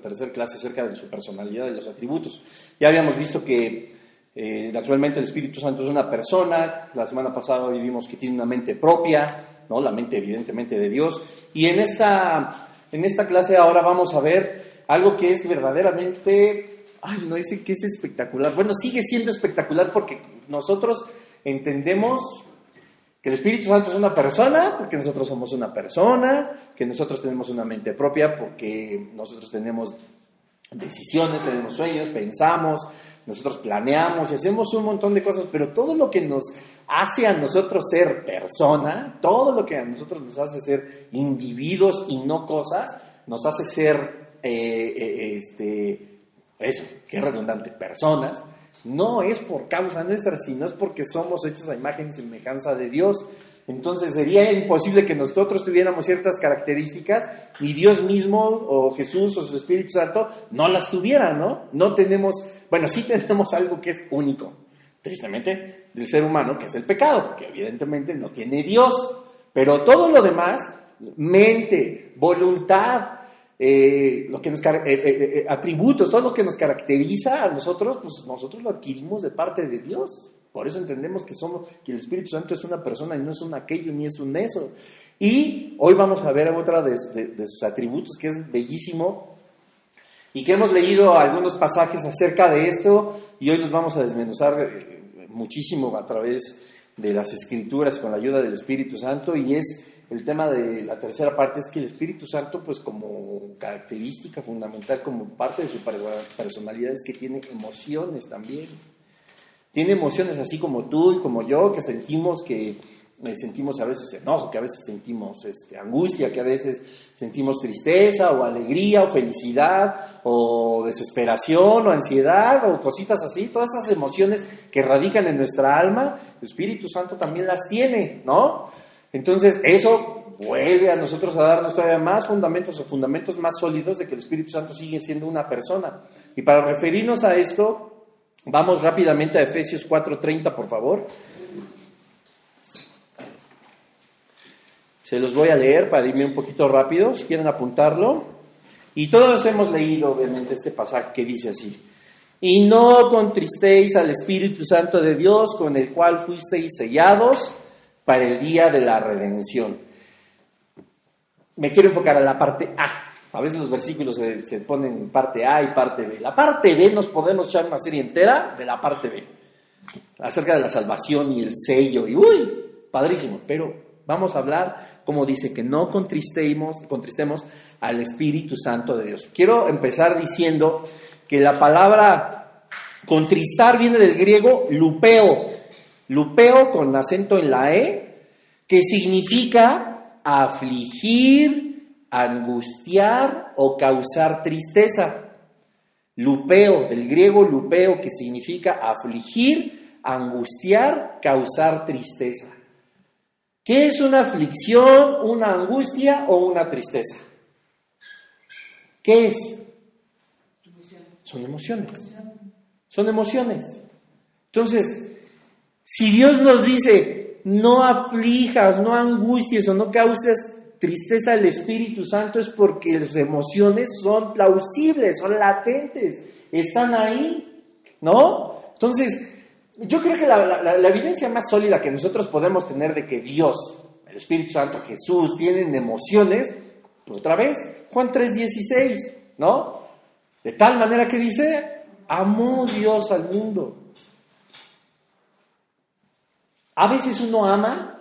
tercera clase acerca de su personalidad y los atributos. Ya habíamos visto que eh, naturalmente el Espíritu Santo es una persona, la semana pasada vivimos que tiene una mente propia, ¿no? la mente evidentemente de Dios, y en esta, en esta clase ahora vamos a ver algo que es verdaderamente, ay, no dice que es espectacular, bueno, sigue siendo espectacular porque nosotros entendemos que el Espíritu Santo es una persona, porque nosotros somos una persona, que nosotros tenemos una mente propia, porque nosotros tenemos decisiones, tenemos sueños, pensamos, nosotros planeamos y hacemos un montón de cosas, pero todo lo que nos hace a nosotros ser persona, todo lo que a nosotros nos hace ser individuos y no cosas, nos hace ser, eh, eh, este, eso, qué redundante, personas, no es por causa nuestra, sino es porque somos hechos a imagen y semejanza de Dios. Entonces sería imposible que nosotros tuviéramos ciertas características y Dios mismo o Jesús o su Espíritu Santo no las tuviera, ¿no? No tenemos, bueno, sí tenemos algo que es único, tristemente, del ser humano, que es el pecado, que evidentemente no tiene Dios, pero todo lo demás, mente, voluntad, eh, lo que nos, eh, eh, atributos, todo lo que nos caracteriza a nosotros, pues nosotros lo adquirimos de parte de Dios. Por eso entendemos que somos, que el Espíritu Santo es una persona y no es un aquello ni es un eso. Y hoy vamos a ver otra de, sus atributos que es bellísimo y que hemos leído algunos pasajes acerca de esto y hoy los vamos a desmenuzar muchísimo a través de las escrituras con la ayuda del Espíritu Santo y es el tema de la tercera parte es que el Espíritu Santo pues como característica fundamental como parte de su personalidad es que tiene emociones también tiene emociones así como tú y como yo, que sentimos que eh, sentimos a veces enojo, que a veces sentimos este, angustia, que a veces sentimos tristeza o alegría o felicidad o desesperación o ansiedad o cositas así, todas esas emociones que radican en nuestra alma, el Espíritu Santo también las tiene, ¿no? Entonces eso vuelve a nosotros a darnos todavía más fundamentos o fundamentos más sólidos de que el Espíritu Santo sigue siendo una persona. Y para referirnos a esto, Vamos rápidamente a Efesios 4:30, por favor. Se los voy a leer para irme un poquito rápido, si quieren apuntarlo. Y todos hemos leído, obviamente, este pasaje que dice así. Y no contristéis al Espíritu Santo de Dios, con el cual fuisteis sellados para el día de la redención. Me quiero enfocar a la parte A. A veces los versículos se, ponen parte A y parte B. La parte B nos podemos echar una serie entera de la parte B. Acerca de la salvación y el sello. Y uy, padrísimo. Pero vamos a hablar, como dice, que no contristemos, contristemos al Espíritu Santo de Dios. Quiero empezar diciendo que la palabra contristar viene del griego lupeo. Lupeo con acento en la E, que significa afligir, angustiar o causar tristeza. Lupeo, del griego lupeo, que significa afligir, angustiar, causar tristeza. ¿Qué es una aflicción, una angustia o una tristeza? ¿Qué es? Son emociones. Son emociones. Entonces, si Dios nos dice, no aflijas, no angusties o no causes tristeza del Espíritu Santo es porque las emociones son plausibles, son latentes, están ahí, ¿no? Entonces, yo creo que la, evidencia más sólida que nosotros podemos tener de que Dios, el Espíritu Santo, Jesús, tienen emociones, pues otra vez, Juan 3:16, ¿no? De tal manera que dice, amó Dios al mundo. A veces uno ama,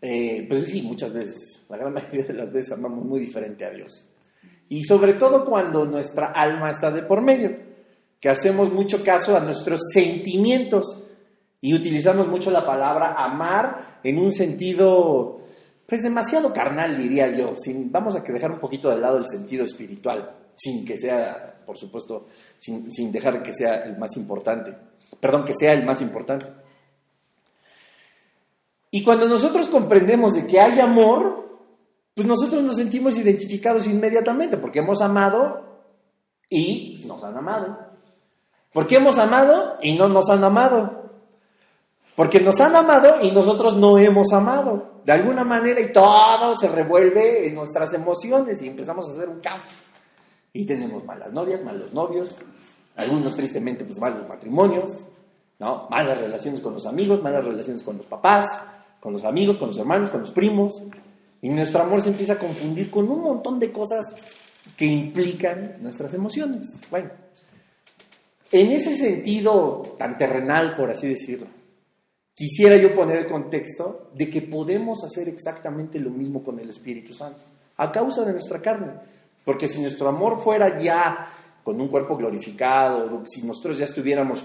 eh, pues sí, muchas veces la gran mayoría de las veces amamos muy diferente a Dios. Y sobre todo cuando nuestra alma está de por medio, que hacemos mucho caso a nuestros sentimientos y utilizamos mucho la palabra amar en un sentido, pues demasiado carnal, diría yo. Sin, vamos a dejar un poquito de lado el sentido espiritual, sin que sea, por supuesto, sin, sin dejar que sea el más importante. Perdón, que sea el más importante. Y cuando nosotros comprendemos de que hay amor, pues nosotros nos sentimos identificados inmediatamente porque hemos amado y nos han amado. Porque hemos amado y no nos han amado. Porque nos han amado y nosotros no hemos amado. De alguna manera y todo se revuelve en nuestras emociones y empezamos a hacer un caos. Y tenemos malas novias, malos novios, algunos tristemente pues malos matrimonios, ¿no? Malas relaciones con los amigos, malas relaciones con los papás, con los amigos, con los hermanos, con los primos. Y nuestro amor se empieza a confundir con un montón de cosas que implican nuestras emociones. Bueno, en ese sentido tan terrenal, por así decirlo, quisiera yo poner el contexto de que podemos hacer exactamente lo mismo con el Espíritu Santo, a causa de nuestra carne. Porque si nuestro amor fuera ya con un cuerpo glorificado, si nosotros ya estuviéramos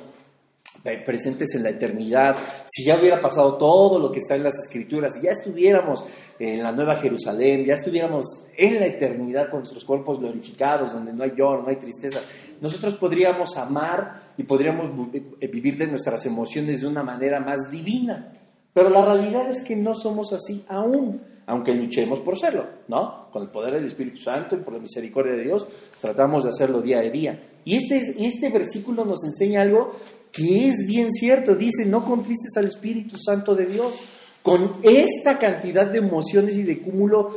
presentes en la eternidad, si ya hubiera pasado todo lo que está en las escrituras, si ya estuviéramos en la Nueva Jerusalén, ya estuviéramos en la eternidad con nuestros cuerpos glorificados, donde no hay lloro, no hay tristeza, nosotros podríamos amar y podríamos eh, vivir de nuestras emociones de una manera más divina. Pero la realidad es que no somos así aún, aunque luchemos por serlo, ¿no? Con el poder del Espíritu Santo y por la misericordia de Dios, tratamos de hacerlo día a día. Y este, este versículo nos enseña algo que es bien cierto, dice, no contristes al Espíritu Santo de Dios. Con esta cantidad de emociones y de cúmulo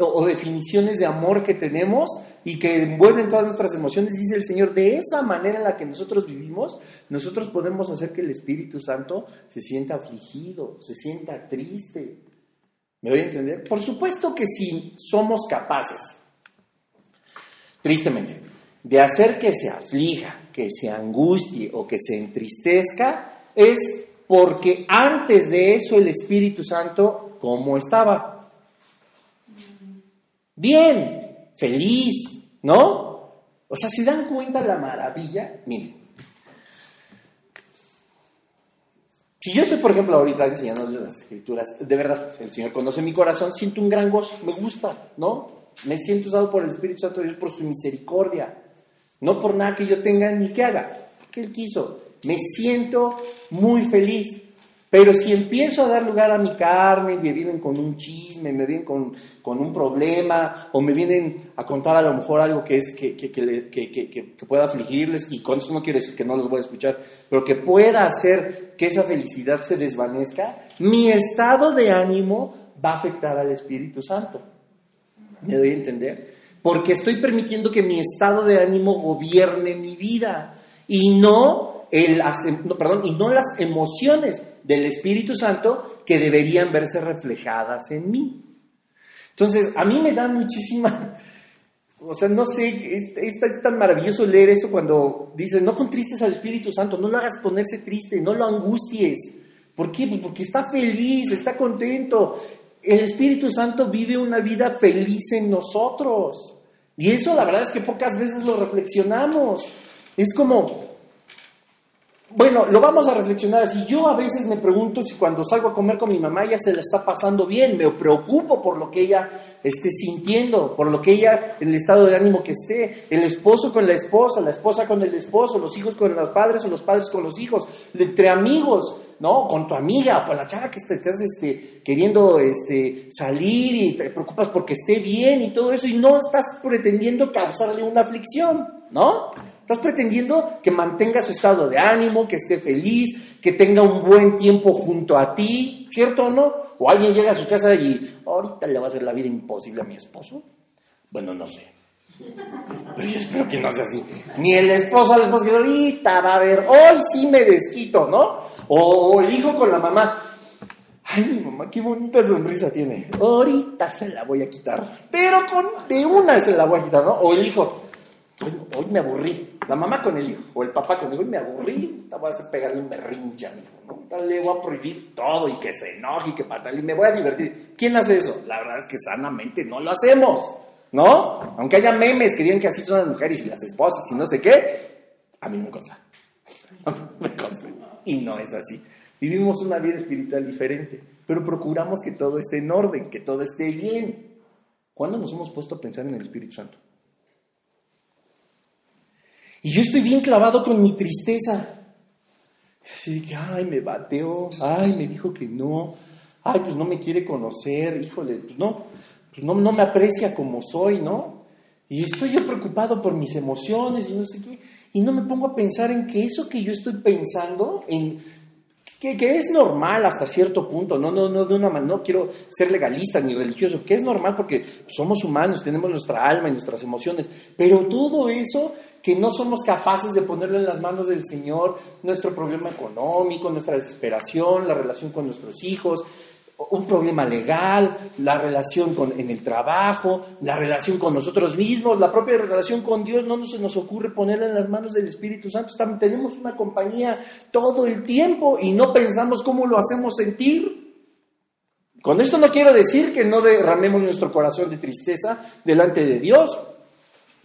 o definiciones de amor que tenemos y que envuelven todas nuestras emociones, dice el Señor, de esa manera en la que nosotros vivimos, nosotros podemos hacer que el Espíritu Santo se sienta afligido, se sienta triste. ¿Me voy a entender? Por supuesto que si somos capaces, tristemente, de hacer que se aflija, que se angustie o que se entristezca, es porque antes de eso el Espíritu Santo, ¿cómo estaba? Bien, feliz, ¿no? O sea, ¿se dan cuenta la maravilla? Miren, si yo estoy, por ejemplo, ahorita enseñándoles las escrituras, de verdad, el Señor conoce mi corazón, siento un gran gozo, me gusta, ¿no? Me siento usado por el Espíritu Santo de Dios por su misericordia. No por nada que yo tenga ni que haga, que Él quiso. Me siento muy feliz. Pero si empiezo a dar lugar a mi carne, me vienen con un chisme, me vienen con, un problema, o me vienen a contar a lo mejor algo que, es, que, que, que, pueda afligirles, y con eso no quiere decir que no los voy a escuchar, pero que pueda hacer que esa felicidad se desvanezca, mi estado de ánimo va a afectar al Espíritu Santo. ¿Me doy a entender? Porque estoy permitiendo que mi estado de ánimo gobierne mi vida y no, el, perdón, y no las emociones del Espíritu Santo que deberían verse reflejadas en mí. Entonces, a mí me da muchísima, o sea, no sé, es, tan maravilloso leer esto cuando dice, no contristes al Espíritu Santo, no lo hagas ponerse triste, no lo angusties. ¿Por qué? Porque está feliz, está contento. El Espíritu Santo vive una vida feliz en nosotros. Y eso la verdad es que pocas veces lo reflexionamos. Es como, bueno, lo vamos a reflexionar así. Yo a veces me pregunto si cuando salgo a comer con mi mamá ella se la está pasando bien, me preocupo por lo que ella esté sintiendo, por lo que ella, el estado de ánimo que esté, el esposo con la esposa, la esposa con el esposo, los hijos con los padres o los padres con los hijos, entre amigos, ¿no? Con tu amiga, con la chava que estás este, queriendo este, salir y te preocupas porque esté bien y todo eso y no estás pretendiendo causarle una aflicción, ¿no? Estás pretendiendo que mantenga su estado de ánimo, que esté feliz, que tenga un buen tiempo junto a ti, ¿cierto o no? O alguien llega a su casa y ahorita le va a hacer la vida imposible a mi esposo. Bueno, no sé. Pero yo espero que no sea así. Ni el esposo al esposo que ahorita va a ver, hoy sí me desquito, ¿no? O, el hijo con la mamá. Ay, mi mamá, qué bonita sonrisa tiene. Ahorita se la voy a quitar. Pero con de una se la voy a quitar, ¿no? O el hijo. Hoy, me aburrí. La mamá con el hijo. O el papá con el hijo. Hoy me aburrí. Te voy a hacer pegarle un berrinche mi hijo, ¿no? Le voy a prohibir todo y que se enoje y que patal. Y me voy a divertir. ¿Quién hace eso? La verdad es que sanamente no lo hacemos. ¿No? Aunque haya memes que digan que así son las mujeres y las esposas y no sé qué, a mí me consta. me consta. Y no es así. Vivimos una vida espiritual diferente, pero procuramos que todo esté en orden, que todo esté bien. ¿Cuándo nos hemos puesto a pensar en el Espíritu Santo? Y yo estoy bien clavado con mi tristeza. Así que, ay, me bateó, ay, me dijo que no, ay, pues no me quiere conocer, híjole, pues no, pues no, no me aprecia como soy, ¿no? Y estoy yo preocupado por mis emociones y no sé qué, y no me pongo a pensar en que eso que yo estoy pensando, en que, es normal hasta cierto punto, no, no, no, de una no quiero ser legalista ni religioso, que es normal porque somos humanos, tenemos nuestra alma y nuestras emociones, pero todo eso que no somos capaces de ponerlo en las manos del Señor, nuestro problema económico, nuestra desesperación, la relación con nuestros hijos, un problema legal, la relación con, en el trabajo, la relación con nosotros mismos, la propia relación con Dios, no se nos ocurre ponerla en las manos del Espíritu Santo. También tenemos una compañía todo el tiempo y no pensamos cómo lo hacemos sentir. Con esto no quiero decir que no derramemos nuestro corazón de tristeza delante de Dios,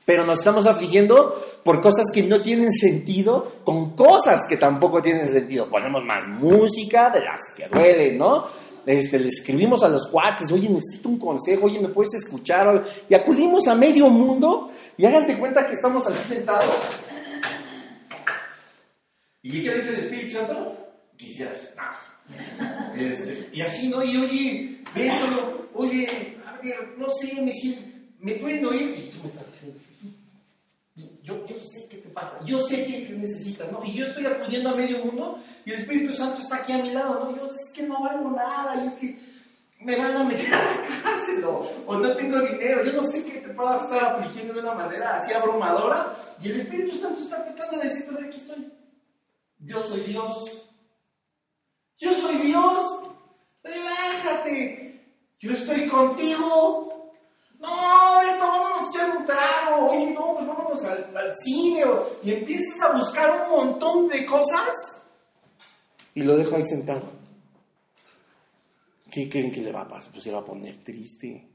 pero nos estamos afligiendo por cosas que no tienen sentido, con cosas que tampoco tienen sentido. Ponemos más música de las que duelen, ¿no? Este, le escribimos a los cuates, oye, necesito un consejo, oye, ¿me puedes escuchar? Y acudimos a medio mundo y háganse cuenta que estamos así sentados. ¿Y qué dice el Espíritu Santo? Quisieras. Este, y así, ¿no? Y oye, esto, oye, a ver, no sé, me, me pueden oír. Y tú me estás yo, yo sé qué te pasa, yo sé qué, necesitas, ¿no? Y yo estoy acudiendo a medio mundo y el Espíritu Santo está aquí a mi lado, ¿no? Yo es que no valgo nada y es que me van a meter a la cárcel o, no tengo dinero, yo no sé qué te pueda estar afligiendo de una manera así abrumadora y el Espíritu Santo está tratando de decirte, aquí estoy, yo soy Dios, yo soy Dios, relájate, yo estoy contigo, no, esto echar un trago, oye, no, pues vámonos al, cine, y empiezas a buscar un montón de cosas y lo dejo ahí sentado. ¿Qué creen que le va a pasar? Pues se va a poner triste.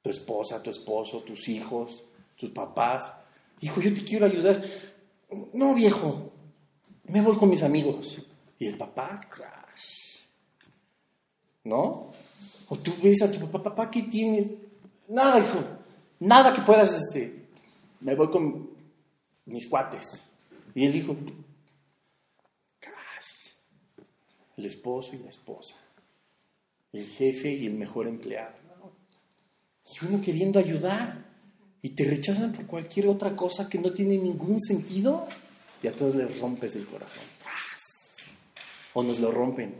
Tu esposa, tu esposo, tus hijos, tus papás. Hijo, yo te quiero ayudar. No, viejo, me voy con mis amigos. Y el papá, crash. ¿No? O tú ves a tu papá, papá, ¿qué tienes? Nada, hijo. Nada que puedas, este. Me voy con mis cuates. Y él dijo, el esposo y la esposa, el jefe y el mejor empleado. Y uno queriendo ayudar y te rechazan por cualquier otra cosa que no tiene ningún sentido y a todos les rompes el corazón. O nos lo rompen.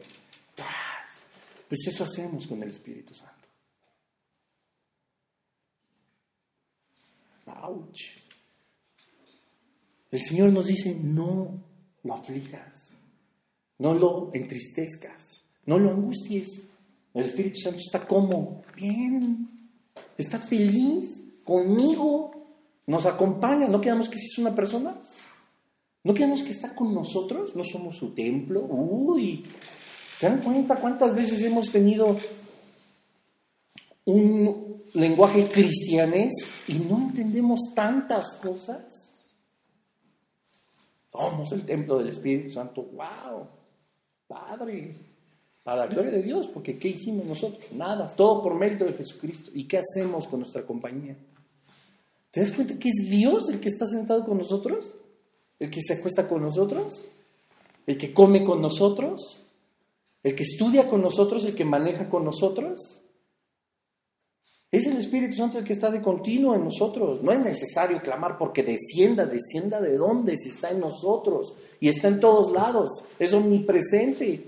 Pues eso hacemos con el Espíritu Santo. El Señor nos dice, no lo aflijas, no lo entristezcas, no lo angusties. El Espíritu Santo está como, bien, está feliz conmigo, nos acompaña, ¿no quedamos que si es una persona? ¿No quedamos que está con nosotros? ¿No somos su templo? Uy, ¿se dan cuenta cuántas veces hemos tenido un lenguaje cristianés y no entendemos tantas cosas. Somos el templo del Espíritu Santo. ¡Wow! Padre. Para la gloria de Dios, porque ¿qué hicimos nosotros? Nada, todo por mérito de Jesucristo. ¿Y qué hacemos con nuestra compañía? ¿Te das cuenta que es Dios el que está sentado con nosotros? ¿El que se acuesta con nosotros? ¿El que come con nosotros? ¿El que estudia con nosotros? ¿El que maneja con nosotros? Es el Espíritu Santo el que está de continuo en nosotros. No es necesario clamar porque descienda, descienda de dónde, si está en nosotros y está en todos lados, es omnipresente.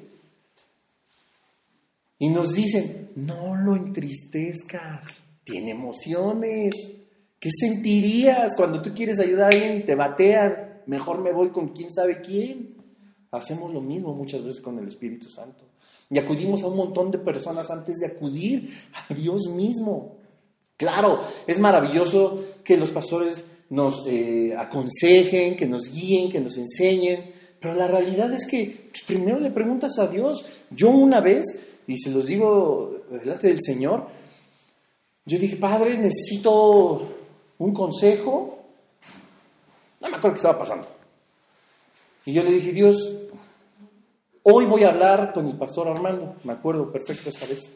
Y nos dicen, no lo entristezcas, tiene emociones. ¿Qué sentirías cuando tú quieres ayudar a alguien y te batean? Mejor me voy con quién sabe quién. Hacemos lo mismo muchas veces con el Espíritu Santo. Y acudimos a un montón de personas antes de acudir a Dios mismo. Claro, es maravilloso que los pastores nos eh, aconsejen, que nos guíen, que nos enseñen, pero la realidad es que primero le preguntas a Dios. Yo una vez, y se los digo delante del Señor, yo dije, Padre, necesito un consejo. No me acuerdo qué estaba pasando. Y yo le dije, Dios, Hoy voy a hablar con el pastor Armando, me acuerdo perfecto esta vez.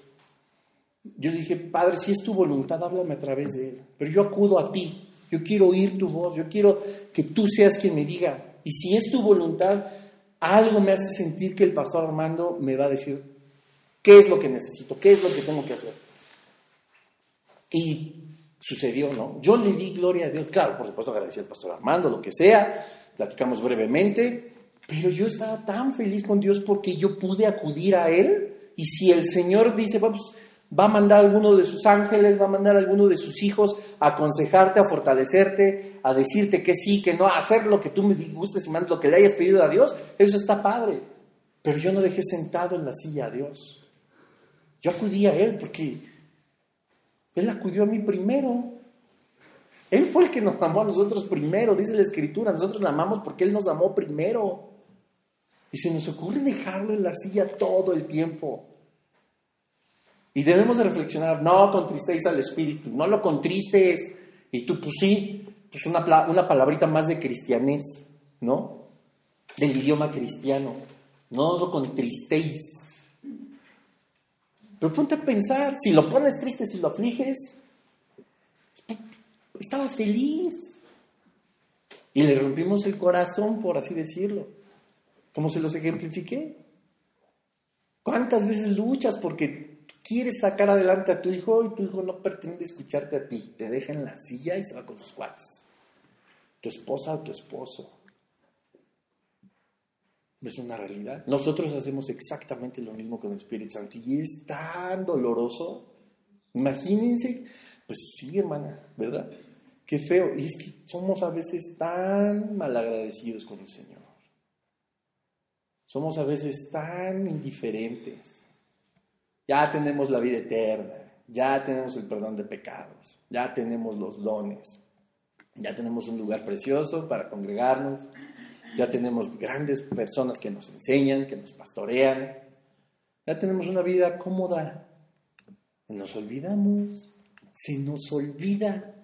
Yo dije, Padre, si es tu voluntad, háblame a través de él. Pero yo acudo a ti, yo quiero oír tu voz, yo quiero que tú seas quien me diga. Y si es tu voluntad, algo me hace sentir que el pastor Armando me va a decir qué es lo que necesito, qué es lo que tengo que hacer. Y sucedió, ¿no? Yo le di gloria a Dios, claro, por supuesto agradecí al pastor Armando, lo que sea, platicamos brevemente, Pero yo estaba tan feliz con Dios porque yo pude acudir a Él. Y si el Señor dice, vamos, va a mandar a alguno de sus ángeles, va a mandar a alguno de sus hijos a aconsejarte, a fortalecerte, a decirte que sí, que no, a hacer lo que tú me gustes y lo que le hayas pedido a Dios, eso está padre. Pero yo no dejé sentado en la silla a Dios. Yo acudí a Él porque Él acudió a mí primero. Él fue el que nos amó a nosotros primero, dice la Escritura. Nosotros la amamos porque Él nos amó primero. Y se nos ocurre dejarlo en la silla todo el tiempo. Y debemos de reflexionar, no contristéis al Espíritu, no lo contristes. Y tú, pues sí, pues una, una palabrita más de cristianés, ¿no? Del idioma cristiano. No lo contristéis. Pero ponte a pensar, si lo pones triste, si lo afliges, estaba feliz. Y le rompimos el corazón, por así decirlo. ¿Cómo se los ejemplifiqué? ¿Cuántas veces luchas porque quieres sacar adelante a tu hijo y tu hijo no pretende escucharte a ti? Te deja en la silla y se va con sus cuates. Tu esposa o tu esposo. Es una realidad. Nosotros hacemos exactamente lo mismo con el Espíritu Santo y es tan doloroso. Imagínense, pues sí, hermana, ¿verdad? Qué feo. Y es que somos a veces tan malagradecidos con el Señor. Somos a veces tan indiferentes. Ya tenemos la vida eterna, ya tenemos el perdón de pecados, ya tenemos los dones, ya tenemos un lugar precioso para congregarnos, ya tenemos grandes personas que nos enseñan, que nos pastorean, ya tenemos una vida cómoda. Nos olvidamos, se nos olvida.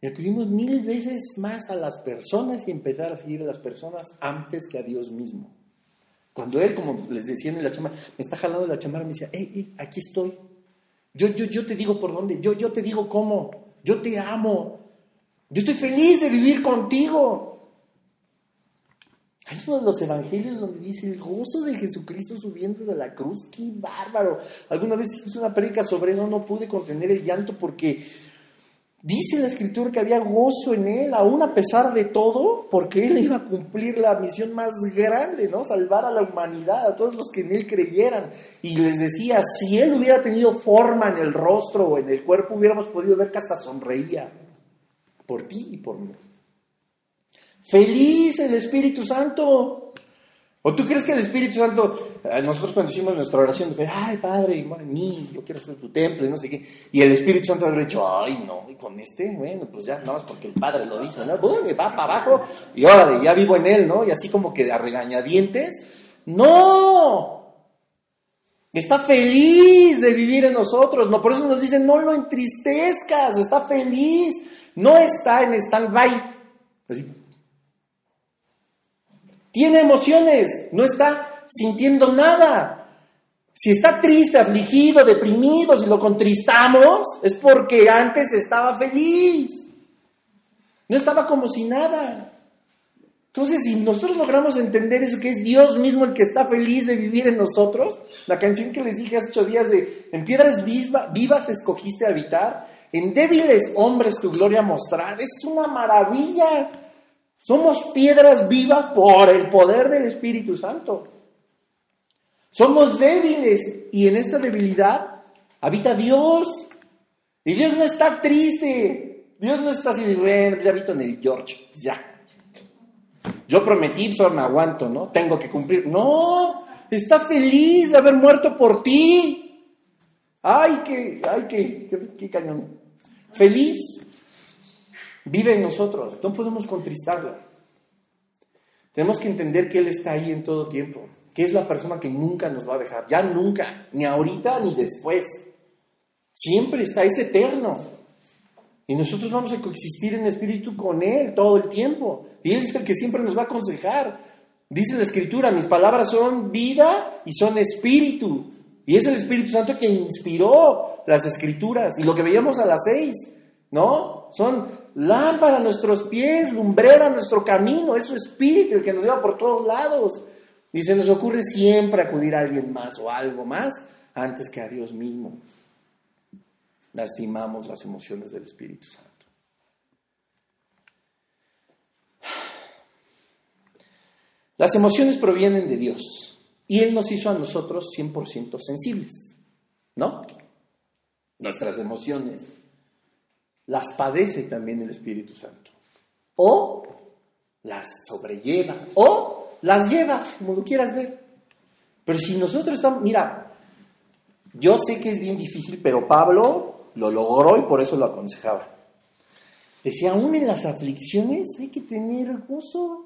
Y acudimos mil veces más a las personas y empezar a seguir a las personas antes que a Dios mismo. Cuando Él, como les decía en la chamarra, me está jalando la chamarra, me decía, hey, aquí estoy. Yo, yo, yo te digo por dónde, yo, yo te digo cómo, yo te amo. Yo estoy feliz de vivir contigo. Hay uno de los evangelios donde dice el gozo de Jesucristo subiendo de la cruz. ¡Qué bárbaro! Alguna vez hice una predica sobre eso, no pude contener el llanto porque dice la escritura que había gozo en él, aún a pesar de todo, porque él iba a cumplir la misión más grande, ¿no? Salvar a la humanidad, a todos los que en él creyeran. Y les decía, si él hubiera tenido forma en el rostro o en el cuerpo, hubiéramos podido ver que hasta sonreía por ti y por mí. Feliz el Espíritu Santo. ¿O tú crees que el Espíritu Santo, eh, nosotros cuando hicimos nuestra oración, fue, ay Padre, madre mí, yo quiero ser tu templo y no sé qué, y el Espíritu Santo habría dicho, ay no, y con este, bueno, pues ya, nada más porque el Padre lo dice, ¿no? va para abajo y órale, ya vivo en él, ¿no? Y así como que a regañadientes, no, está feliz de vivir en nosotros, no, por eso nos dicen, no lo entristezcas, está feliz, no está en stand-by, así, tiene emociones, no está sintiendo nada. Si está triste, afligido, deprimido, si lo contristamos, es porque antes estaba feliz. No estaba como si nada. Entonces, si nosotros logramos entender eso, que es Dios mismo el que está feliz de vivir en nosotros, la canción que les dije hace ocho días de, en piedras vivas escogiste habitar, en débiles hombres tu gloria mostrar, es una maravilla. Somos piedras vivas por el poder del Espíritu Santo. Somos débiles y en esta debilidad habita Dios. Y Dios no está triste. Dios no está así bueno, ya habito en el George, ya. Yo prometí, pues me aguanto, ¿no? Tengo que cumplir. No, está feliz de haber muerto por ti. Ay, qué, ay, qué, qué, qué cañón. Feliz vive en nosotros, no podemos contristarlo. Tenemos que entender que Él está ahí en todo tiempo, que es la persona que nunca nos va a dejar, ya nunca, ni ahorita ni después. Siempre está, es eterno. Y nosotros vamos a coexistir en espíritu con Él todo el tiempo. Y Él es el que siempre nos va a aconsejar. Dice la Escritura, mis palabras son vida y son espíritu. Y es el Espíritu Santo quien inspiró las Escrituras. Y lo que veíamos a las seis, ¿no? Son lámpara a nuestros pies, lumbrera a nuestro camino, es su espíritu el que nos lleva por todos lados. Y se nos ocurre siempre acudir a alguien más o algo más antes que a Dios mismo. Lastimamos las emociones del Espíritu Santo. Las emociones provienen de Dios y Él nos hizo a nosotros 100% sensibles, ¿no? Nuestras emociones las padece también el Espíritu Santo. O las sobrelleva, o las lleva, como lo quieras ver. Pero si nosotros estamos, mira, yo sé que es bien difícil, pero Pablo lo logró y por eso lo aconsejaba. Decía, aún en las aflicciones hay que tener gozo.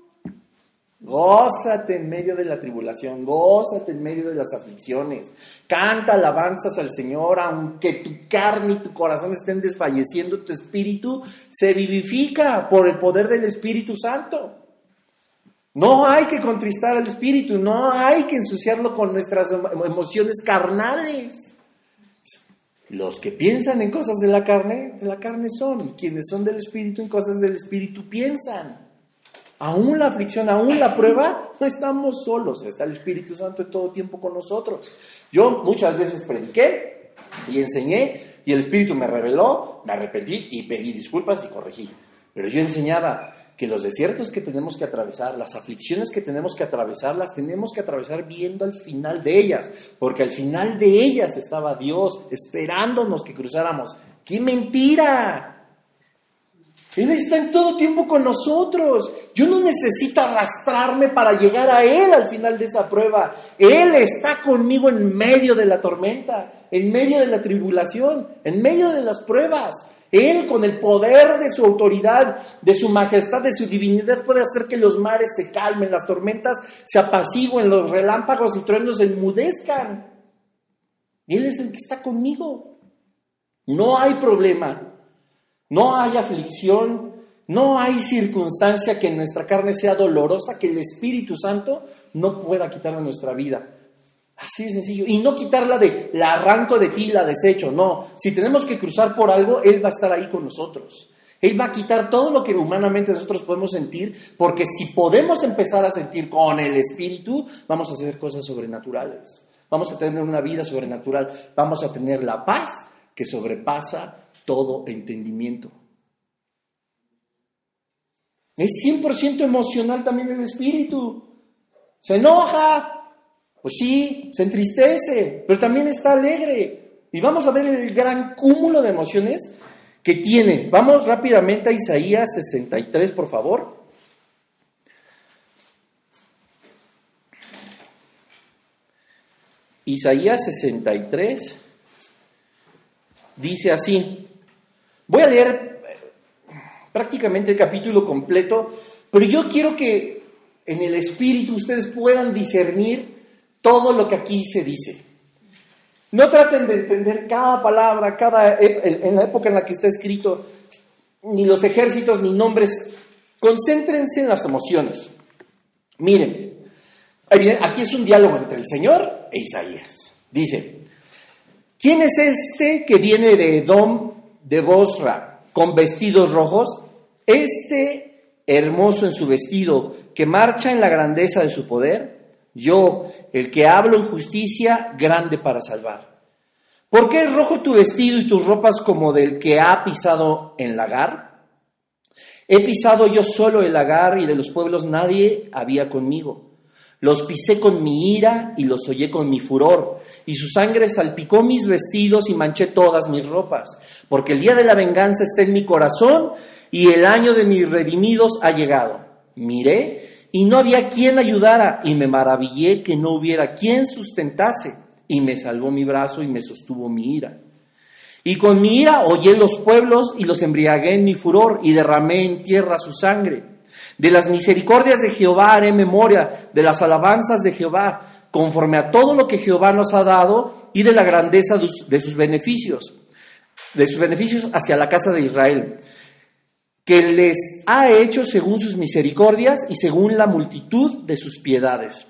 Gózate en medio de la tribulación, gózate en medio de las aflicciones. Canta alabanzas al Señor, aunque tu carne y tu corazón estén desfalleciendo, tu espíritu se vivifica por el poder del Espíritu Santo. No hay que contristar al espíritu, no hay que ensuciarlo con nuestras emociones carnales. Los que piensan en cosas de la carne, de la carne son, y quienes son del espíritu en cosas del espíritu piensan. Aún la aflicción, aún la prueba, no estamos solos, está el Espíritu Santo todo tiempo con nosotros. Yo muchas veces prediqué y enseñé y el Espíritu me reveló, me arrepentí y pedí disculpas y corregí. Pero yo enseñaba que los desiertos que tenemos que atravesar, las aflicciones que tenemos que atravesar, las tenemos que atravesar viendo al final de ellas, porque al final de ellas estaba Dios esperándonos que cruzáramos. ¡Qué mentira! Él está en todo tiempo con nosotros. Yo no necesito arrastrarme para llegar a Él al final de esa prueba. Él está conmigo en medio de la tormenta, en medio de la tribulación, en medio de las pruebas. Él con el poder de su autoridad, de su majestad, de su divinidad puede hacer que los mares se calmen, las tormentas se apaciguen, los relámpagos y truenos se enmudezcan. Él es el que está conmigo. No hay problema. No hay aflicción, no hay circunstancia que en nuestra carne sea dolorosa, que el Espíritu Santo no pueda quitar nuestra vida. Así de sencillo. Y no quitarla de la arranco de ti, la desecho. No. Si tenemos que cruzar por algo, Él va a estar ahí con nosotros. Él va a quitar todo lo que humanamente nosotros podemos sentir, porque si podemos empezar a sentir con el Espíritu, vamos a hacer cosas sobrenaturales. Vamos a tener una vida sobrenatural. Vamos a tener la paz que sobrepasa todo entendimiento. Es 100% emocional también el espíritu. Se enoja, pues sí, se entristece, pero también está alegre. Y vamos a ver el gran cúmulo de emociones que tiene. Vamos rápidamente a Isaías 63, por favor. Isaías 63 dice así, Voy a leer eh, prácticamente el capítulo completo, pero yo quiero que en el espíritu ustedes puedan discernir todo lo que aquí se dice. No traten de entender cada palabra, cada en la época en la que está escrito, ni los ejércitos ni nombres. Concéntrense en las emociones. Miren, aquí es un diálogo entre el Señor e Isaías. Dice, ¿quién es este que viene de Edom de Bosra con vestidos rojos, este hermoso en su vestido, que marcha en la grandeza de su poder, yo, el que hablo en justicia, grande para salvar. ¿Por qué es rojo tu vestido y tus ropas como del que ha pisado en lagar? He pisado yo solo el lagar y de los pueblos nadie había conmigo. Los pisé con mi ira y los hollé con mi furor, y su sangre salpicó mis vestidos y manché todas mis ropas, porque el día de la venganza está en mi corazón y el año de mis redimidos ha llegado. Miré y no había quien ayudara, y me maravillé que no hubiera quien sustentase, y me salvó mi brazo y me sostuvo mi ira. Y con mi ira hollé los pueblos y los embriagué en mi furor, y derramé en tierra su sangre. De las misericordias de Jehová haré memoria, de las alabanzas de Jehová, conforme a todo lo que Jehová nos ha dado y de la grandeza de sus beneficios, de sus beneficios hacia la casa de Israel, que les ha hecho según sus misericordias y según la multitud de sus piedades.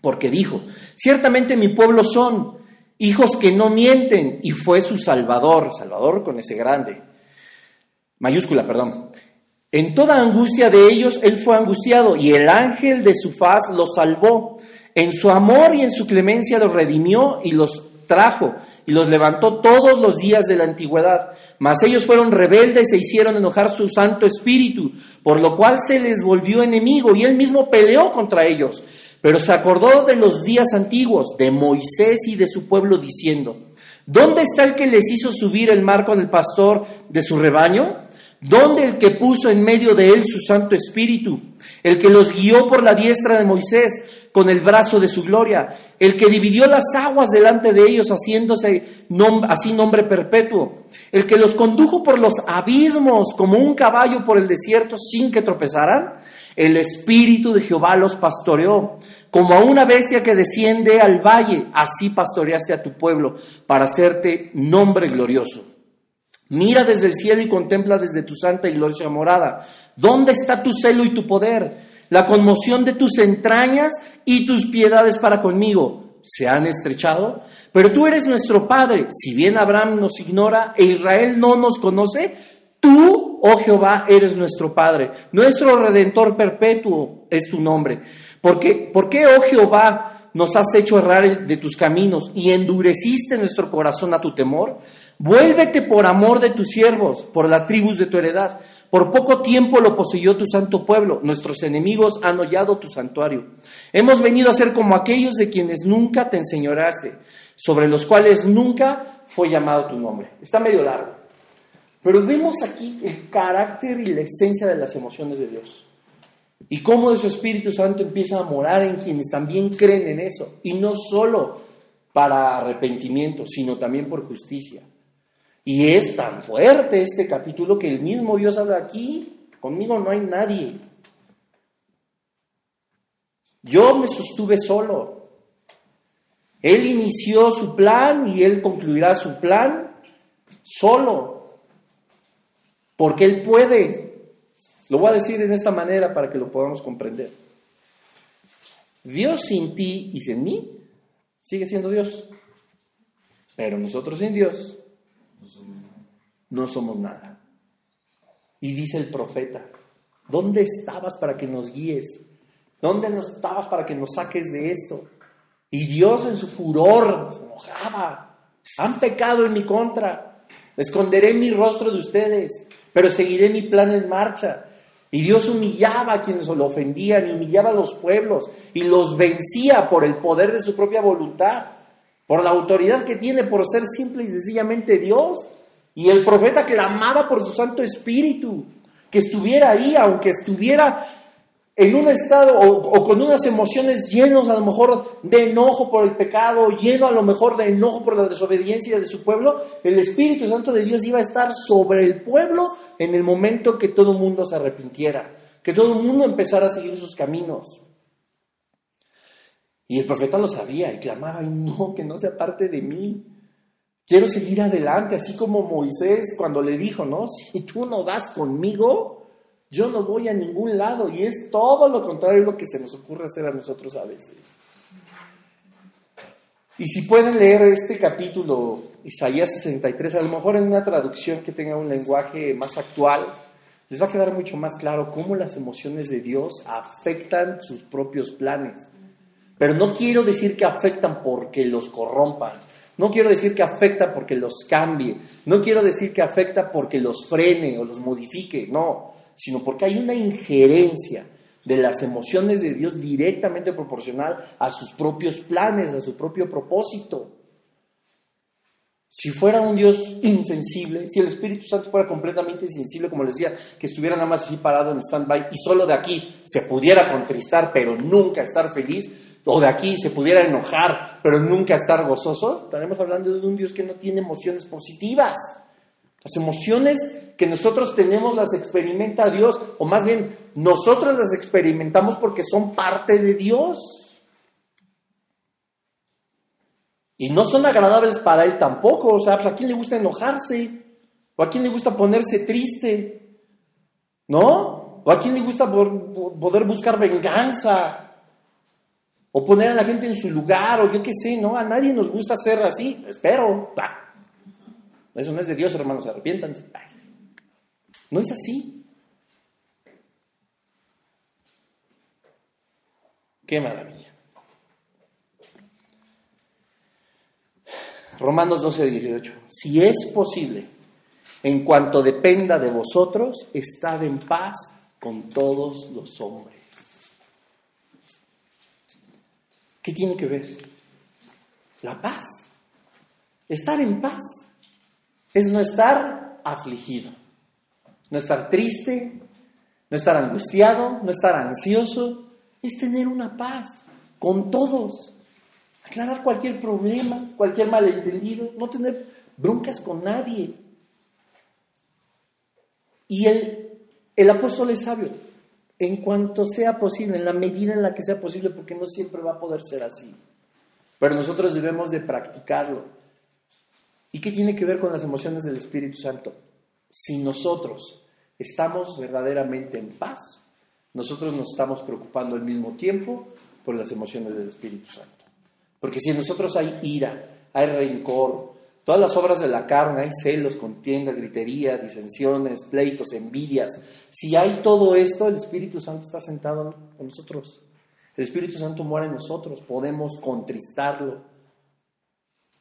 Porque dijo, ciertamente mi pueblo son hijos que no mienten, y fue su Salvador, Salvador con ese grande, mayúscula, perdón. En toda angustia de ellos él fue angustiado y el ángel de su faz los salvó. En su amor y en su clemencia los redimió y los trajo y los levantó todos los días de la antigüedad. Mas ellos fueron rebeldes e hicieron enojar su Santo Espíritu, por lo cual se les volvió enemigo y él mismo peleó contra ellos. Pero se acordó de los días antiguos, de Moisés y de su pueblo, diciendo, ¿dónde está el que les hizo subir el mar con el pastor de su rebaño? ¿Dónde el que puso en medio de él su Santo Espíritu? El que los guió por la diestra de Moisés con el brazo de su gloria, el que dividió las aguas delante de ellos haciéndose así nombre perpetuo, el que los condujo por los abismos como un caballo por el desierto sin que tropezaran, el Espíritu de Jehová los pastoreó, como a una bestia que desciende al valle, así pastoreaste a tu pueblo para hacerte nombre glorioso. Mira desde el cielo y contempla desde tu santa y gloriosa morada. ¿Dónde está tu celo y tu poder? La conmoción de tus entrañas y tus piedades para conmigo se han estrechado. Pero tú eres nuestro Padre. Si bien Abraham nos ignora e Israel no nos conoce, tú, oh Jehová, eres nuestro Padre. Nuestro Redentor perpetuo es tu nombre. Porque, ¿Por qué, oh Jehová, nos has hecho errar de tus caminos y endureciste nuestro corazón a tu temor? Vuélvete por amor de tus siervos, por las tribus de tu heredad. Por poco tiempo lo poseyó tu santo pueblo. Nuestros enemigos han hollado tu santuario. Hemos venido a ser como aquellos de quienes nunca te enseñoraste, sobre los cuales nunca fue llamado tu nombre. Está medio largo. Pero vemos aquí el carácter y la esencia de las emociones de Dios. Y cómo de su Espíritu Santo empieza a morar en quienes también creen en eso. Y no solo para arrepentimiento, sino también por justicia. Y es tan fuerte este capítulo que el mismo Dios habla aquí, conmigo no hay nadie. Yo me sostuve solo. Él inició su plan y él concluirá su plan solo. Porque él puede. Lo voy a decir en esta manera para que lo podamos comprender. Dios sin ti y sin mí sigue siendo Dios. Pero nosotros sin Dios no somos nada. Y dice el profeta, ¿dónde estabas para que nos guíes? ¿Dónde estabas para que nos saques de esto? Y Dios en su furor se enojaba. Han pecado en mi contra. Esconderé mi rostro de ustedes, pero seguiré mi plan en marcha. Y Dios humillaba a quienes lo ofendían y humillaba a los pueblos y los vencía por el poder de su propia voluntad, por la autoridad que tiene por ser simple y sencillamente Dios. Y el profeta clamaba por su Santo Espíritu, que estuviera ahí, aunque estuviera en un estado o, con unas emociones llenos a lo mejor de enojo por el pecado, lleno a lo mejor de enojo por la desobediencia de su pueblo, el Espíritu Santo de Dios iba a estar sobre el pueblo en el momento que todo el mundo se arrepintiera, que todo el mundo empezara a seguir sus caminos. Y el profeta lo sabía y clamaba, no, que no sea parte de mí. Quiero seguir adelante, así como Moisés cuando le dijo, ¿no? Si tú no vas conmigo, yo no voy a ningún lado. Y es todo lo contrario lo que se nos ocurre hacer a nosotros a veces. Y si pueden leer este capítulo, Isaías 63, a lo mejor en una traducción que tenga un lenguaje más actual, les va a quedar mucho más claro cómo las emociones de Dios afectan sus propios planes. Pero no quiero decir que afectan porque los corrompan. No quiero decir que afecta porque los cambie, no quiero decir que afecta porque los frene o los modifique, no, sino porque hay una injerencia de las emociones de Dios directamente proporcional a sus propios planes, a su propio propósito. Si fuera un Dios insensible, si el Espíritu Santo fuera completamente insensible, como les decía, que estuviera nada más así parado en stand-by y solo de aquí se pudiera contristar, pero nunca estar feliz, o de aquí se pudiera enojar, pero nunca estar gozoso, estaremos hablando de un Dios que no tiene emociones positivas. Las emociones que nosotros tenemos las experimenta Dios, o más bien nosotros las experimentamos porque son parte de Dios. Y no son agradables para Él tampoco. O sea, pues, ¿a quién le gusta enojarse? ¿O a quién le gusta ponerse triste? ¿No? ¿O a quién le gusta poder buscar venganza? O poner a la gente en su lugar, o yo qué sé, ¿no? A nadie nos gusta ser así, espero. Eso no es de Dios, hermanos, arrepiéntanse. No es así. Qué maravilla. Romanos 12, 18. Si es posible, en cuanto dependa de vosotros, estad en paz con todos los hombres. ¿Qué tiene que ver? La paz. Estar en paz es no estar afligido, no estar triste, no estar angustiado, no estar ansioso, es tener una paz con todos, aclarar cualquier problema, cualquier malentendido, no tener broncas con nadie. Y el, el apóstol es sabio, en cuanto sea posible, en la medida en la que sea posible, porque no siempre va a poder ser así. Pero nosotros debemos de practicarlo. ¿Y qué tiene que ver con las emociones del Espíritu Santo? Si nosotros estamos verdaderamente en paz, nosotros nos estamos preocupando al mismo tiempo por las emociones del Espíritu Santo. Porque si en nosotros hay ira, hay rencor, todas las obras de la carne, hay celos, contienda, gritería, disensiones, pleitos, envidias, si hay todo esto, el Espíritu Santo está sentado con nosotros. El Espíritu Santo muere en nosotros, podemos contristarlo.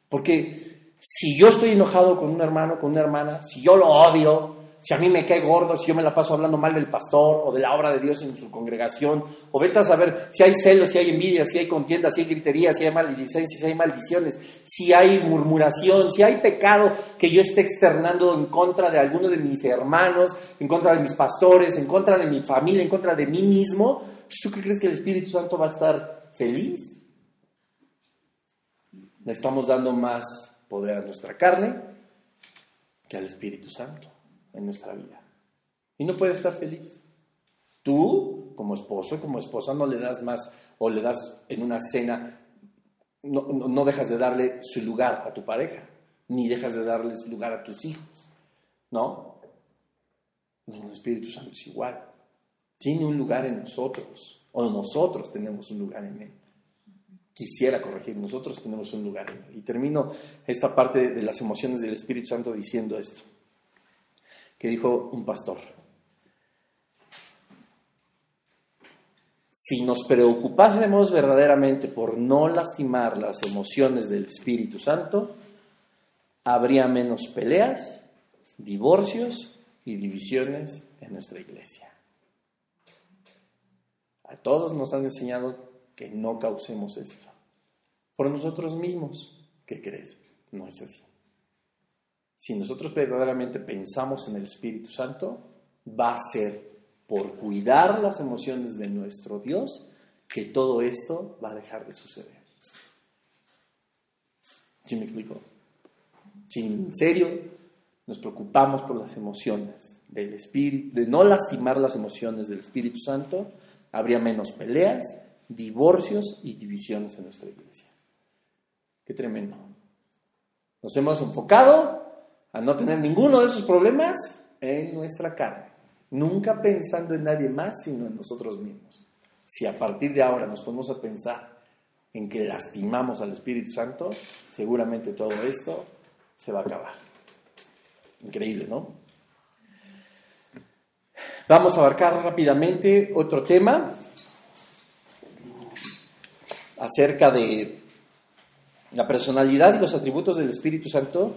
Porque si yo estoy enojado con un hermano, con una hermana, si yo lo odio, si a mí me cae gordo, si yo me la paso hablando mal del pastor o de la obra de Dios en su congregación, o vete a saber si hay celos, si hay envidia, si hay contienda, si hay gritería, si hay maldicencia, si hay maldiciones, si hay murmuración, si hay pecado que yo esté externando en contra de alguno de mis hermanos, en contra de mis pastores, en contra de mi familia, en contra de mí mismo, pues, ¿tú qué crees que el Espíritu Santo va a estar feliz? Le estamos dando más poder a nuestra carne que al Espíritu Santo en nuestra vida. Y no puede estar feliz. Tú, como esposo como esposa, no le das más o le das en una cena, no, no, dejas de darle su lugar a tu pareja, ni dejas de darle su lugar a tus hijos. ¿No? El Espíritu Santo es igual. Tiene un lugar en nosotros, o nosotros tenemos un lugar en Él. Quisiera corregir, nosotros tenemos un lugar. Y termino esta parte de las emociones del Espíritu Santo diciendo esto que dijo un pastor. Si nos preocupásemos verdaderamente por no lastimar las emociones del Espíritu Santo, habría menos peleas, divorcios y divisiones en nuestra iglesia. A todos nos han enseñado que no causemos esto. Por nosotros mismos, ¿qué crees? No es así si nosotros verdaderamente pensamos en el Espíritu Santo, va a ser por cuidar las emociones de nuestro Dios que todo esto va a dejar de suceder. ¿Sí me explico? Si en serio nos preocupamos por las emociones del Espíritu, de no lastimar las emociones del Espíritu Santo, habría menos peleas, divorcios y divisiones en nuestra iglesia. Qué tremendo. Nos hemos enfocado a no tener ninguno de esos problemas en nuestra carne, nunca pensando en nadie más, sino en nosotros mismos. Si a partir de ahora nos ponemos a pensar en que lastimamos al Espíritu Santo, seguramente todo esto se va a acabar. Increíble, ¿no? Vamos a abarcar rápidamente otro tema acerca de la personalidad y los atributos del Espíritu Santo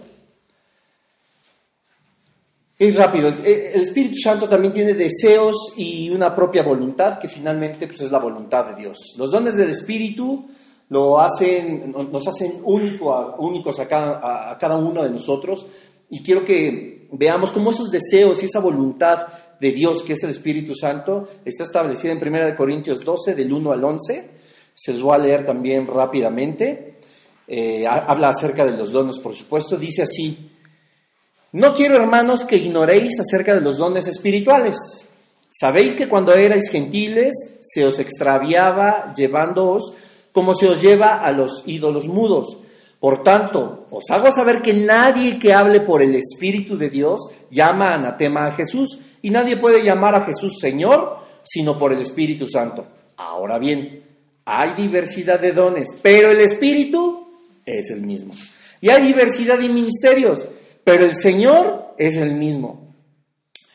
es rápido. El Espíritu Santo también tiene deseos y una propia voluntad que finalmente pues, es la voluntad de Dios. Los dones del Espíritu lo hacen, nos hacen único únicos a cada, a cada uno de nosotros y quiero que veamos cómo esos deseos y esa voluntad de Dios, que es el Espíritu Santo, está establecida en 1 Corintios 12, del 1 al 11. Se los voy a leer también rápidamente. Eh, habla acerca de los dones, por supuesto. Dice así, no quiero, hermanos, que ignoréis acerca de los dones espirituales. Sabéis que cuando erais gentiles se os extraviaba llevándoos como se os lleva a los ídolos mudos. Por tanto, os hago saber que nadie que hable por el Espíritu de Dios llama anatema a Jesús, y nadie puede llamar a Jesús Señor sino por el Espíritu Santo. Ahora bien, hay diversidad de dones, pero el Espíritu es el mismo. Y hay diversidad de ministerios pero el Señor es el mismo.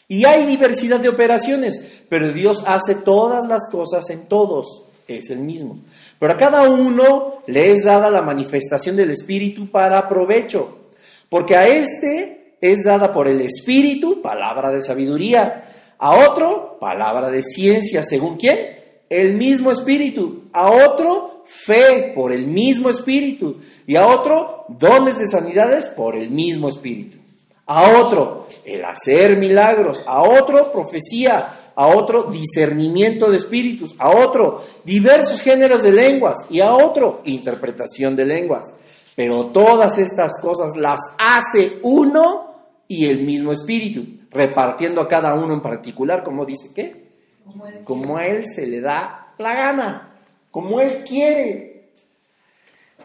Y hay diversidad de operaciones, pero Dios hace todas las cosas en todos. es el mismo. Pero a cada uno le es dada la manifestación del Espíritu para provecho, porque a este es dada por el Espíritu palabra de sabiduría, a otro palabra de ciencia, según quién? El mismo Espíritu, a otro fe por el mismo Espíritu y a otro dones de sanidades por el mismo Espíritu. A otro el hacer milagros, a otro profecía, a otro discernimiento de espíritus, a otro diversos géneros de lenguas y a otro interpretación de lenguas. Pero todas estas cosas las hace uno y el mismo espíritu, repartiendo a cada uno en particular, como dice qué? Como él se le da la gana, como él quiere.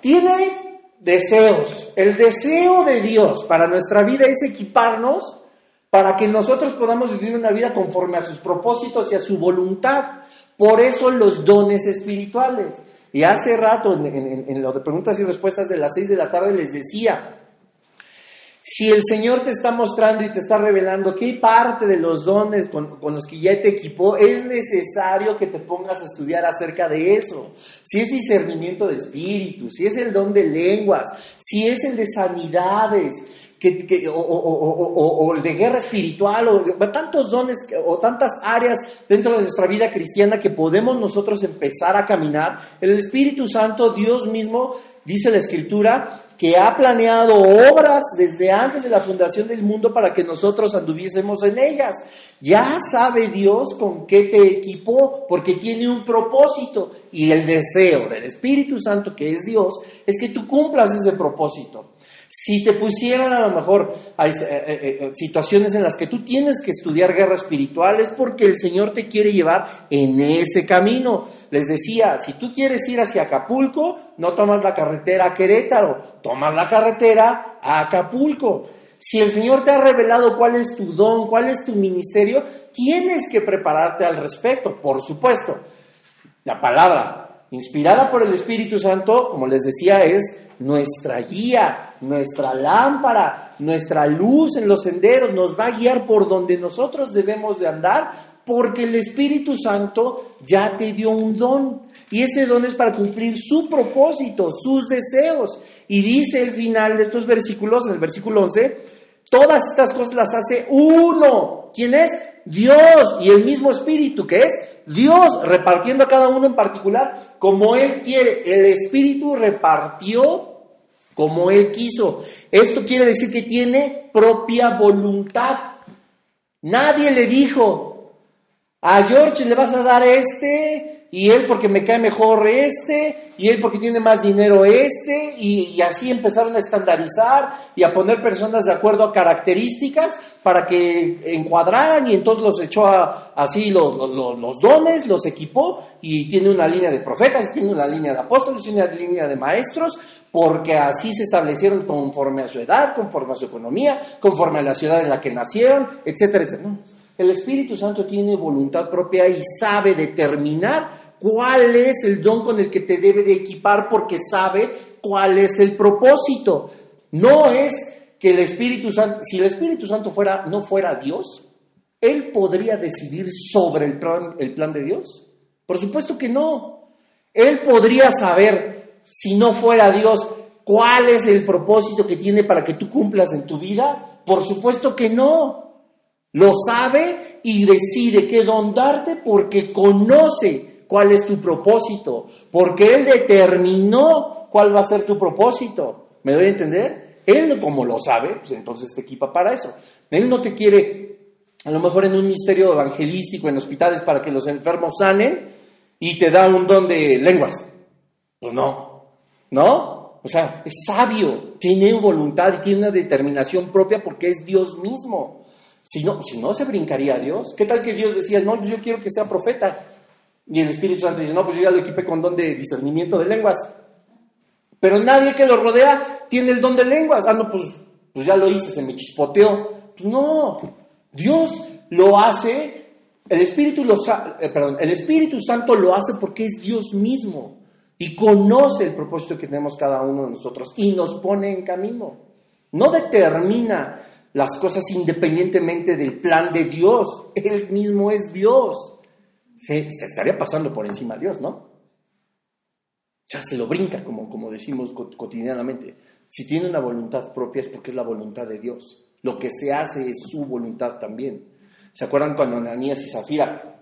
Tiene deseos. El deseo de Dios para nuestra vida es equiparnos para que nosotros podamos vivir una vida conforme a sus propósitos y a su voluntad. Por eso los dones espirituales. Y hace rato, en, lo de preguntas y respuestas de las seis de la tarde, les decía, si el Señor te está mostrando y te está revelando qué parte de los dones con, con, los que ya te equipó, es necesario que te pongas a estudiar acerca de eso. Si es discernimiento de espíritu, si es el don de lenguas, si es el de sanidades, que, o, el de guerra espiritual, o tantos dones o tantas áreas dentro de nuestra vida cristiana que podemos nosotros empezar a caminar. El Espíritu Santo, Dios mismo, dice la Escritura, que ha planeado obras desde antes de la fundación del mundo para que nosotros anduviésemos en ellas. Ya sabe Dios con qué te equipó, porque tiene un propósito. Y el deseo del Espíritu Santo, que es Dios, es que tú cumplas ese propósito. Si te pusieran a lo mejor eh, eh, eh, situaciones en las que tú tienes que estudiar guerra espiritual, es porque el Señor te quiere llevar en ese camino. Les decía, si tú quieres ir hacia Acapulco, no tomas la carretera a Querétaro, tomas la carretera a Acapulco. Si el Señor te ha revelado cuál es tu don, cuál es tu ministerio, tienes que prepararte al respecto, por supuesto. La palabra inspirada por el Espíritu Santo, como les decía, es nuestra guía, nuestra lámpara, nuestra luz en los senderos, nos va a guiar por donde nosotros debemos de andar, porque el Espíritu Santo ya te dio un don. Y ese don es para cumplir su propósito, sus deseos. Y dice el final de estos versículos, en el versículo 11, todas estas cosas las hace uno. ¿Quién es? Dios y el mismo Espíritu, que es Dios, repartiendo a cada uno en particular como Él quiere. El Espíritu repartió como Él quiso. Esto quiere decir que tiene propia voluntad. Nadie le dijo, a George le vas a dar este, y él porque me cae mejor este, y él porque tiene más dinero este, y, así empezaron a estandarizar y a poner personas de acuerdo a características para que encuadraran y entonces los echó así los, los, dones, los equipó y tiene una línea de profetas, tiene una línea de apóstoles, tiene una línea de maestros, porque así se establecieron conforme a su edad, conforme a su economía, conforme a la ciudad en la que nacieron, etcétera, etcétera. El Espíritu Santo tiene voluntad propia y sabe determinar cuál es el don con el que te debe de equipar porque sabe cuál es el propósito. No es que el Espíritu Santo, si el Espíritu Santo fuera, no fuera Dios, ¿él podría decidir sobre el plan, el plan de Dios? Por supuesto que no. Él podría saber, si no fuera Dios, cuál es el propósito que tiene para que tú cumplas en tu vida. Por supuesto que no. Lo sabe y decide qué don darte porque conoce cuál es tu propósito, porque Él determinó cuál va a ser tu propósito. ¿Me doy a entender? Él, como lo sabe, pues entonces te equipa para eso. Él no te quiere, a lo mejor en un misterio evangelístico, en hospitales, para que los enfermos sanen y te da un don de lenguas. Pues no, ¿no? O sea, es sabio, tiene voluntad y tiene una determinación propia porque es Dios mismo. Si no, si no, se brincaría a Dios. ¿Qué tal que Dios decía, no, yo quiero que sea profeta? Y el Espíritu Santo dice, no, pues yo ya lo equipé con don de discernimiento de lenguas. Pero nadie que lo rodea tiene el don de lenguas. Ah, no, pues, pues ya lo hice, se me chispoteó. Pues no, Dios lo hace, el Espíritu, lo, eh, perdón, el Espíritu Santo lo hace porque es Dios mismo y conoce el propósito que tenemos cada uno de nosotros y nos pone en camino. No determina las cosas independientemente del plan de Dios. Él mismo es Dios. Se, estaría pasando por encima de Dios, ¿no? ya se lo brinca, como, como decimos cotidianamente. Si tiene una voluntad propia es porque es la voluntad de Dios. Lo que se hace es su voluntad también. ¿Se acuerdan cuando Ananías y Zafira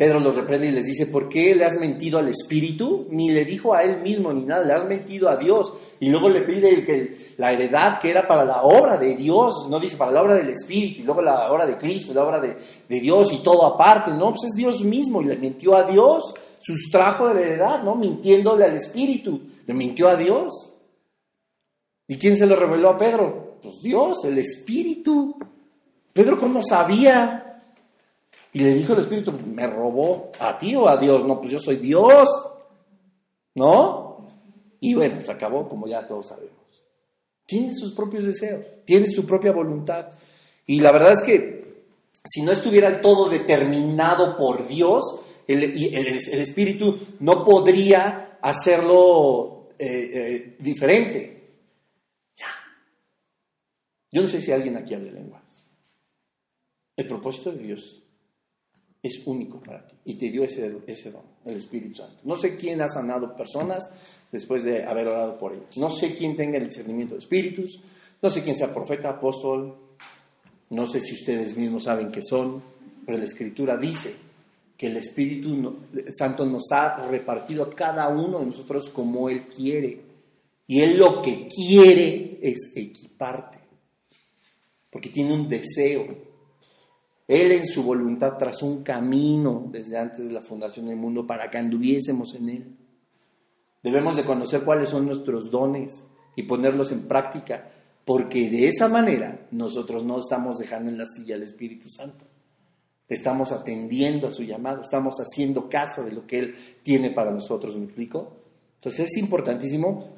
Pedro los reprende y les dice, ¿por qué le has mentido al Espíritu? Ni le dijo a él mismo ni nada, le has mentido a Dios. Y luego le pide que la heredad que era para la obra de Dios, no dice para la obra del Espíritu, y luego la obra de Cristo, la obra de, Dios y todo aparte, no, pues es Dios mismo y le mintió a Dios, sustrajo de la heredad, ¿no? Mintiéndole al Espíritu, le mintió a Dios. ¿Y quién se lo reveló a Pedro? Pues Dios, el Espíritu. Pedro, ¿cómo sabía? Y le dijo el Espíritu, ¿me robó a ti o a Dios? No, pues yo soy Dios. ¿No? Y bueno, se acabó como ya todos sabemos. Tiene sus propios deseos, tiene su propia voluntad. Y la verdad es que si no estuviera todo determinado por Dios, el, Espíritu no podría hacerlo eh, eh, diferente. Ya. Yo no sé si alguien aquí habla lenguas. El propósito de Dios es único para ti y te dio ese, ese don, el Espíritu Santo. No sé quién ha sanado personas después de haber orado por ellos. No sé quién tenga el discernimiento de espíritus. No sé quién sea profeta, apóstol. No sé si ustedes mismos saben qué son. Pero la Escritura dice que el Espíritu Santo nos ha repartido a cada uno de nosotros como Él quiere. Y Él lo que quiere es equiparte. Porque tiene un deseo él en su voluntad trazó un camino desde antes de la fundación del mundo para que anduviésemos en Él. Debemos de conocer cuáles son nuestros dones y ponerlos en práctica, porque de esa manera nosotros no estamos dejando en la silla al Espíritu Santo. Estamos atendiendo a su llamado, estamos haciendo caso de lo que Él tiene para nosotros, ¿me explico? Entonces es importantísimo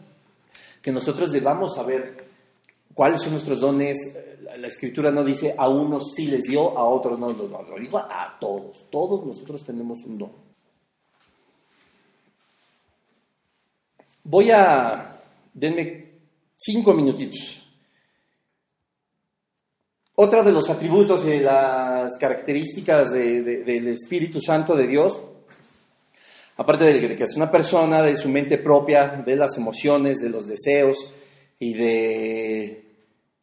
que nosotros debamos saber cuáles son nuestros dones, la escritura no dice a unos sí les dio, a otros no los dio, lo digo a todos. Todos nosotros tenemos un don. Voy a, denme cinco minutitos. Otra de los atributos y las características del Espíritu Santo de Dios, aparte de que es una persona, de su mente propia, de las emociones, de los deseos y de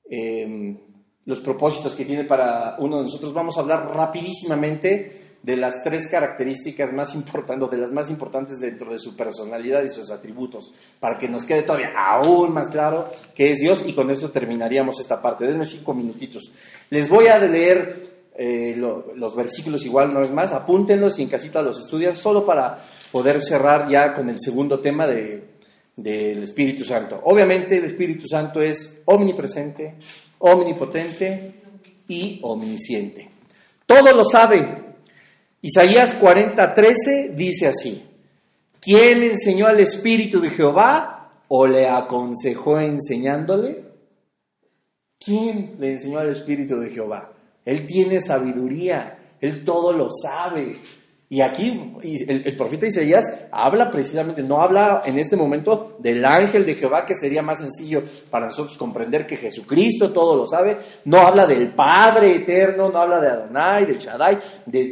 em, los propósitos que tiene para uno de nosotros, vamos a hablar rapidísimamente de las tres características más importantes, de las más importantes dentro de su personalidad y sus atributos, para que nos quede todavía aún más claro que es Dios y con esto terminaríamos esta parte. Denme cinco minutitos. Les voy a leer eh, los versículos igual, no es más, apúntenlos y en casita los estudian, solo para poder cerrar ya con el segundo tema de, del Espíritu Santo. Obviamente el Espíritu Santo es omnipresente, omnipotente y omnisciente. Todo lo sabe. Isaías 40:13 dice así, ¿quién enseñó al Espíritu de Jehová o le aconsejó enseñándole? ¿Quién le enseñó al Espíritu de Jehová? Él tiene sabiduría, él todo lo sabe. Y aquí el, profeta Isaías habla precisamente, no habla en este momento del ángel de Jehová, que sería más sencillo para nosotros comprender que Jesucristo todo lo sabe, no habla del Padre eterno, no habla de Adonai, de Shaddai,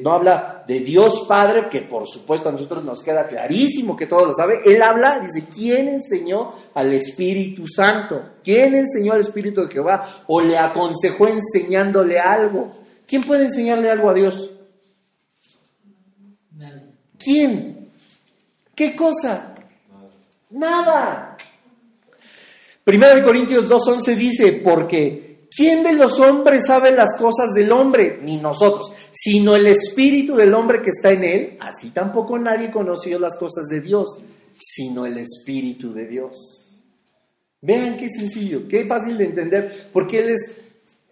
no habla de Dios Padre, que por supuesto a nosotros nos queda clarísimo que todo lo sabe. Él habla, dice, ¿quién enseñó al Espíritu Santo? ¿Quién enseñó al Espíritu de Jehová o le aconsejó enseñándole algo? ¿Quién puede enseñarle algo a Dios? ¿Quién? ¿Qué cosa? Nada. Primera de Corintios 2.11 dice, porque ¿quién de los hombres sabe las cosas del hombre? Ni nosotros, sino el espíritu del hombre que está en él. Así tampoco nadie conoció las cosas de Dios, sino el espíritu de Dios. Vean qué sencillo, qué fácil de entender, porque él es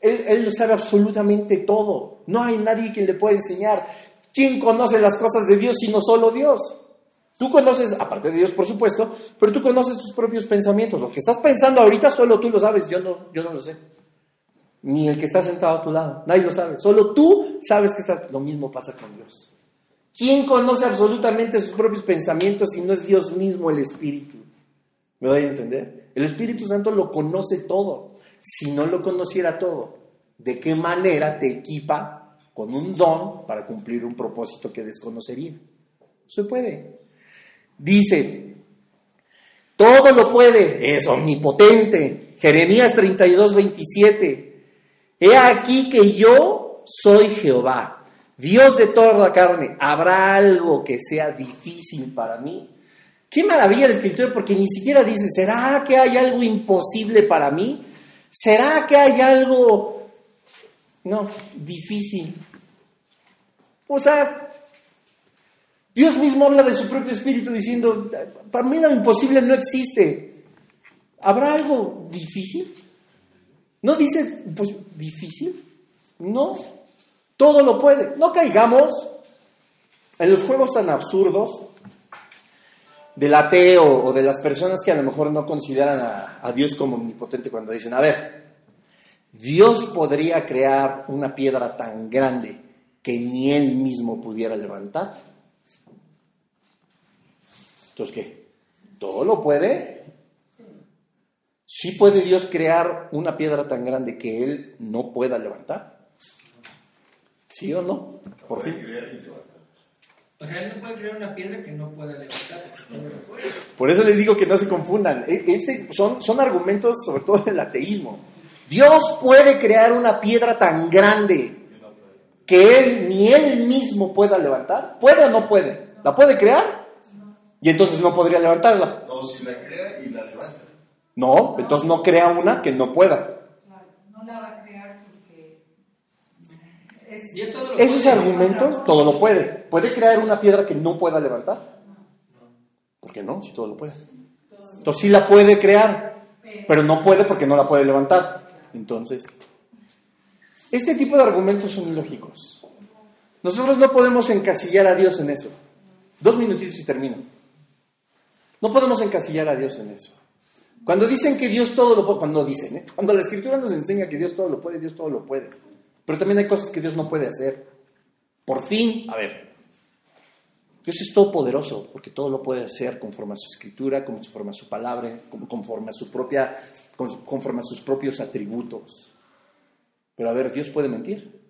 él, sabe absolutamente todo. No hay nadie que le pueda enseñar. ¿Quién conoce las cosas de Dios sino solo Dios? Tú conoces, aparte de Dios por supuesto, pero tú conoces tus propios pensamientos. Lo que estás pensando ahorita solo tú lo sabes, yo no, yo no lo sé. Ni el que está sentado a tu lado, nadie lo sabe. Solo tú sabes que. Lo mismo pasa con Dios. ¿Quién conoce absolutamente sus propios pensamientos si no es Dios mismo el Espíritu? ¿Me voy a entender? El Espíritu Santo lo conoce todo. Si no lo conociera todo, ¿de qué manera te equipa con un don para cumplir un propósito que desconocería. Se puede. Dice, Todo lo puede, es omnipotente. Jeremías 32, 27. He aquí que yo soy Jehová, Dios de toda la carne. ¿Habrá algo que sea difícil para mí? Qué maravilla la escritura, porque ni siquiera dice, ¿será que hay algo imposible para mí? ¿Será que hay algo, no, difícil? O sea, Dios mismo habla de su propio espíritu diciendo, para mí lo imposible no existe. ¿Habrá algo difícil? ¿No dice, pues, difícil? No, todo lo puede. No caigamos en los juegos tan absurdos del ateo o de las personas que a lo mejor no consideran a, a, Dios como omnipotente cuando dicen, a ver, Dios podría crear una piedra tan grande que ni él mismo pudiera levantar. Entonces, ¿qué? ¿Todo lo puede? ¿Sí puede Dios crear una piedra tan grande que él no pueda levantar? ¿Sí o no? Por fin. O sea, él no puede crear una piedra que no pueda levantar. Por eso les digo que no se confundan. Este son, son argumentos sobre todo del ateísmo. Dios puede crear una piedra tan grande que él ni él mismo pueda levantar. ¿Puede o no puede? ¿La puede crear? Y entonces no podría levantarla. No, si la crea y la levanta. No, entonces no crea una que no pueda. No la va a crear porque... ¿Y es todo lo Esos argumentos todo lo puede. ¿Puede crear una piedra que no pueda levantar? ¿Por qué no? Si todo lo puede. Entonces sí la puede crear, pero no puede porque no la puede levantar. Entonces, este tipo de argumentos son ilógicos. Nosotros no podemos encasillar a Dios en eso. Dos minutitos y termino. No podemos encasillar a Dios en eso. Cuando dicen que Dios todo lo puede, cuando dicen, ¿eh? cuando la escritura nos enseña que Dios todo lo puede, Dios todo lo puede. Pero también hay cosas que Dios no puede hacer. Por fin, a ver, Dios es todopoderoso porque todo lo puede hacer conforme a su escritura, conforme a su palabra, conforme a su propia, conforme a sus propios atributos. Pero a ver, ¿Dios puede mentir?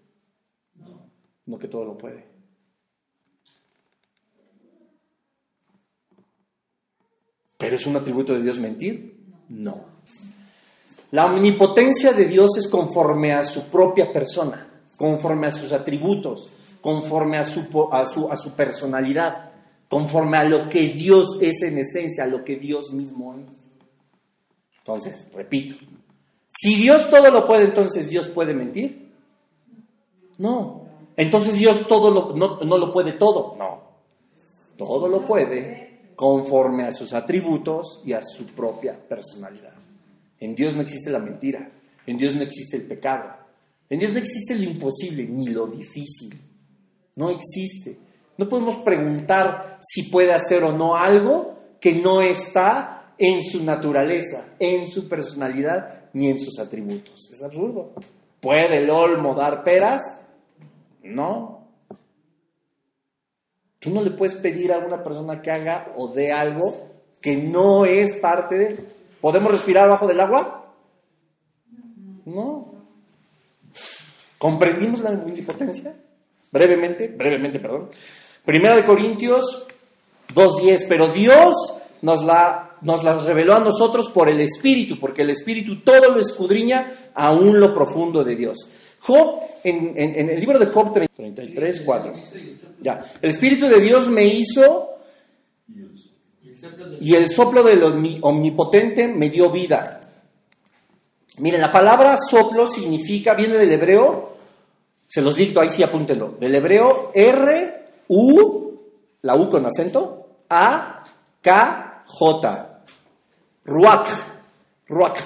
No que todo lo puede. ¿Pero es un atributo de Dios mentir? No. La omnipotencia de Dios es conforme a su propia persona, conforme a sus atributos, conforme a su, a su, a su personalidad, conforme a lo que Dios es en esencia, a lo que Dios mismo es. Entonces, repito, si Dios todo lo puede, entonces Dios puede mentir. No. Entonces Dios todo lo, no, no lo puede todo. No. Todo lo puede conforme a sus atributos y a su propia personalidad. En Dios no existe la mentira, en Dios no existe el pecado, en Dios no existe lo imposible ni lo difícil. No existe. No podemos preguntar si puede hacer o no algo que no está en su naturaleza, en su personalidad ni en sus atributos. Es absurdo. ¿Puede el olmo dar peras? No. Tú no le puedes pedir a una persona que haga o dé algo que no es parte de él. ¿Podemos respirar bajo del agua? No. ¿Comprendimos la omnipotencia? Brevemente, brevemente, perdón. Primera de Corintios 2.10, pero Dios nos, la, nos las reveló a nosotros por el Espíritu, porque el Espíritu todo lo escudriña aún lo profundo de Dios. Job, en, en, el libro de Job 33, 4. Ya, el Espíritu de Dios me hizo y el soplo del omnipotente me dio vida. Miren, la palabra soplo significa, viene del hebreo, se los dicto, ahí sí apúntenlo, del hebreo R, U, la U con acento, A, K, J. Ruach, ruach.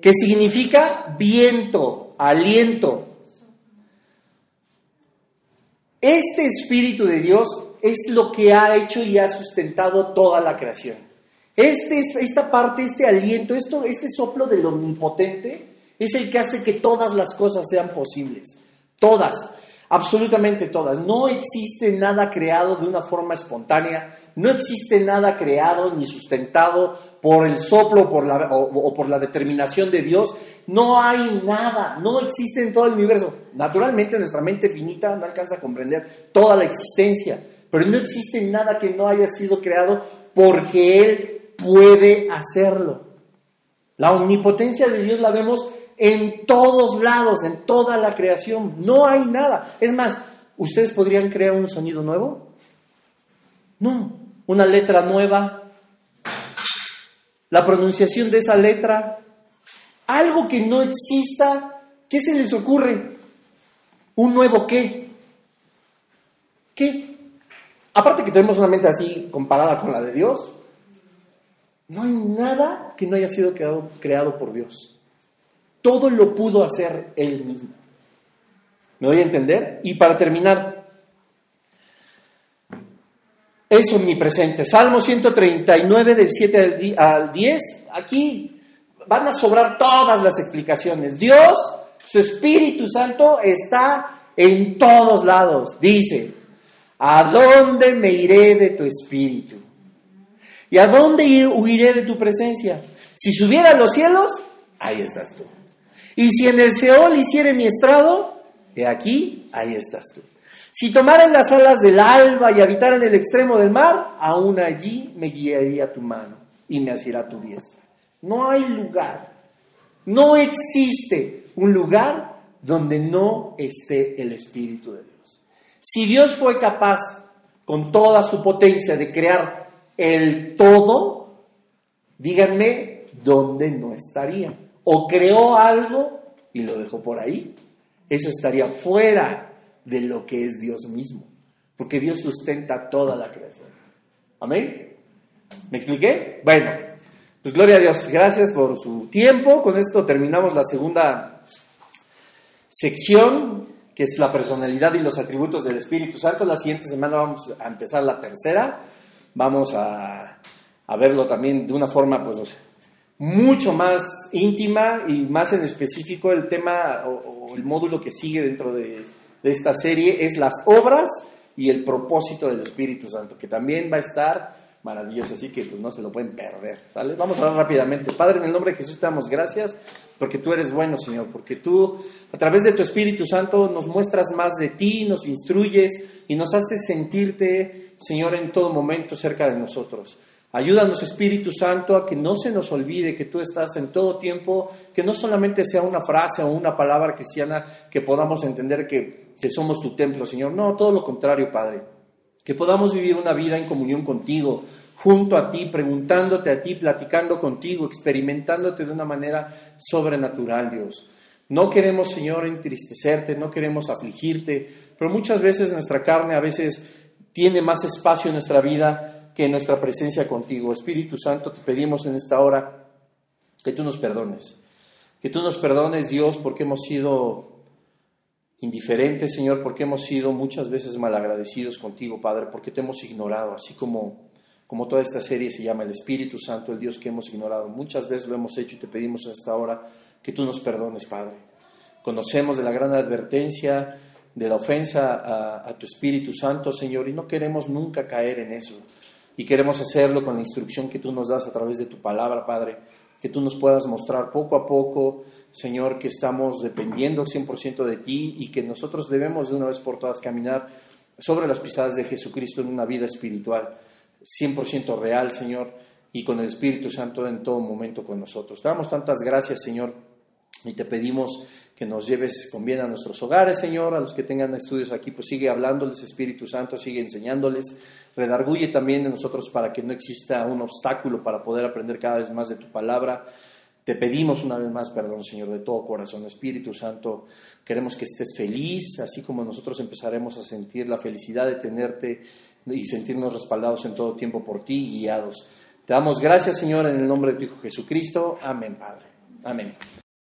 Que significa viento, aliento. Este Espíritu de Dios es lo que ha hecho y ha sustentado toda la creación. Este, esta parte, este aliento, esto, este soplo del omnipotente es el que hace que todas las cosas sean posibles. Todas, absolutamente todas. No existe nada creado de una forma espontánea, no existe nada creado ni sustentado por el soplo por la, o, o por la determinación de Dios. No hay nada, no existe en todo el universo. Naturalmente nuestra mente finita no alcanza a comprender toda la existencia, Pero no existe nada que no haya sido creado porque Él puede hacerlo. La omnipotencia de Dios la vemos en todos lados, en toda la creación. No hay nada. Es más, ¿ustedes podrían crear un sonido nuevo? No. Una letra nueva. La pronunciación de esa letra. Algo que no exista. ¿Qué se les ocurre? ¿Un nuevo qué? ¿Qué? Aparte que tenemos una mente así comparada con la de Dios, no hay nada que no haya sido creado, creado por Dios. Todo lo pudo hacer Él mismo. ¿Me doy a entender? Y para terminar, es omnipresente. Salmo 139 del 7 al 10, aquí van a sobrar todas las explicaciones. Dios, su Espíritu Santo, está en todos lados. Dice, ¿a dónde me iré de tu Espíritu? ¿Y a dónde huiré de tu presencia? Si subiera a los cielos, ahí estás tú. Y si en el Seol hiciere mi estrado, he aquí, ahí estás tú. Si tomaran las alas del alba y habitara en el extremo del mar, aún allí me guiaría tu mano y me asirá tu diestra. No hay lugar, no existe un lugar donde no esté el Espíritu de Dios. Si Dios fue capaz, con toda su potencia, de crear el todo, díganme dónde no estaría. O creó algo y lo dejó por ahí. Eso estaría fuera de lo que es Dios mismo. Porque Dios sustenta toda la creación. Amén. ¿Me expliqué? Bueno, pues gloria a Dios. Gracias por su tiempo. Con esto terminamos la segunda sección, que es la personalidad y los atributos del Espíritu Santo. La siguiente semana vamos a empezar la tercera vamos a, verlo también de una forma pues mucho más íntima y más en específico el tema o, el módulo que sigue dentro de, esta serie es las obras y el propósito del Espíritu Santo, que también va a estar maravilloso, así que pues no se lo pueden perder, ¿sale? Vamos a hablar rápidamente. Padre, en el nombre de Jesús te damos gracias porque tú eres bueno, Señor, porque tú a través de tu Espíritu Santo nos muestras más de ti, nos instruyes y nos haces sentirte Señor, en todo momento cerca de nosotros. Ayúdanos, Espíritu Santo, a que no se nos olvide que tú estás en todo tiempo, que no solamente sea una frase o una palabra cristiana que podamos entender que, que somos tu templo, Señor. No, todo lo contrario, Padre. Que podamos vivir una vida en comunión contigo, junto a ti, preguntándote a ti, platicando contigo, experimentándote de una manera sobrenatural, Dios. No queremos, Señor, entristecerte, no queremos afligirte, pero muchas veces nuestra carne a veces tiene más espacio en nuestra vida que nuestra presencia contigo. Espíritu Santo, te pedimos en esta hora que tú nos perdones. Que tú nos perdones, Dios, porque hemos sido indiferentes, Señor, porque hemos sido muchas veces malagradecidos contigo, Padre, porque te hemos ignorado, así como, como toda esta serie se llama el Espíritu Santo, el Dios que hemos ignorado. Muchas veces lo hemos hecho y te pedimos en esta hora que tú nos perdones, Padre. Conocemos de la gran advertencia de la ofensa a, tu Espíritu Santo, Señor, y no queremos nunca caer en eso. Y queremos hacerlo con la instrucción que tú nos das a través de tu palabra, Padre, que tú nos puedas mostrar poco a poco, Señor, que estamos dependiendo 100% de ti y que nosotros debemos de una vez por todas caminar sobre las pisadas de Jesucristo en una vida espiritual 100% real, Señor, y con el Espíritu Santo en todo momento con nosotros. Te damos tantas gracias, Señor, y te pedimos que nos lleves con bien a nuestros hogares, Señor, a los que tengan estudios aquí, pues sigue hablándoles, Espíritu Santo, sigue enseñándoles, redarguye también de nosotros para que no exista un obstáculo para poder aprender cada vez más de tu palabra. Te pedimos una vez más perdón, Señor, de todo corazón. Espíritu Santo, queremos que estés feliz, así como nosotros empezaremos a sentir la felicidad de tenerte y sentirnos respaldados en todo tiempo por ti y guiados. Te damos gracias, Señor, en el nombre de tu Hijo Jesucristo. Amén, Padre. Amén.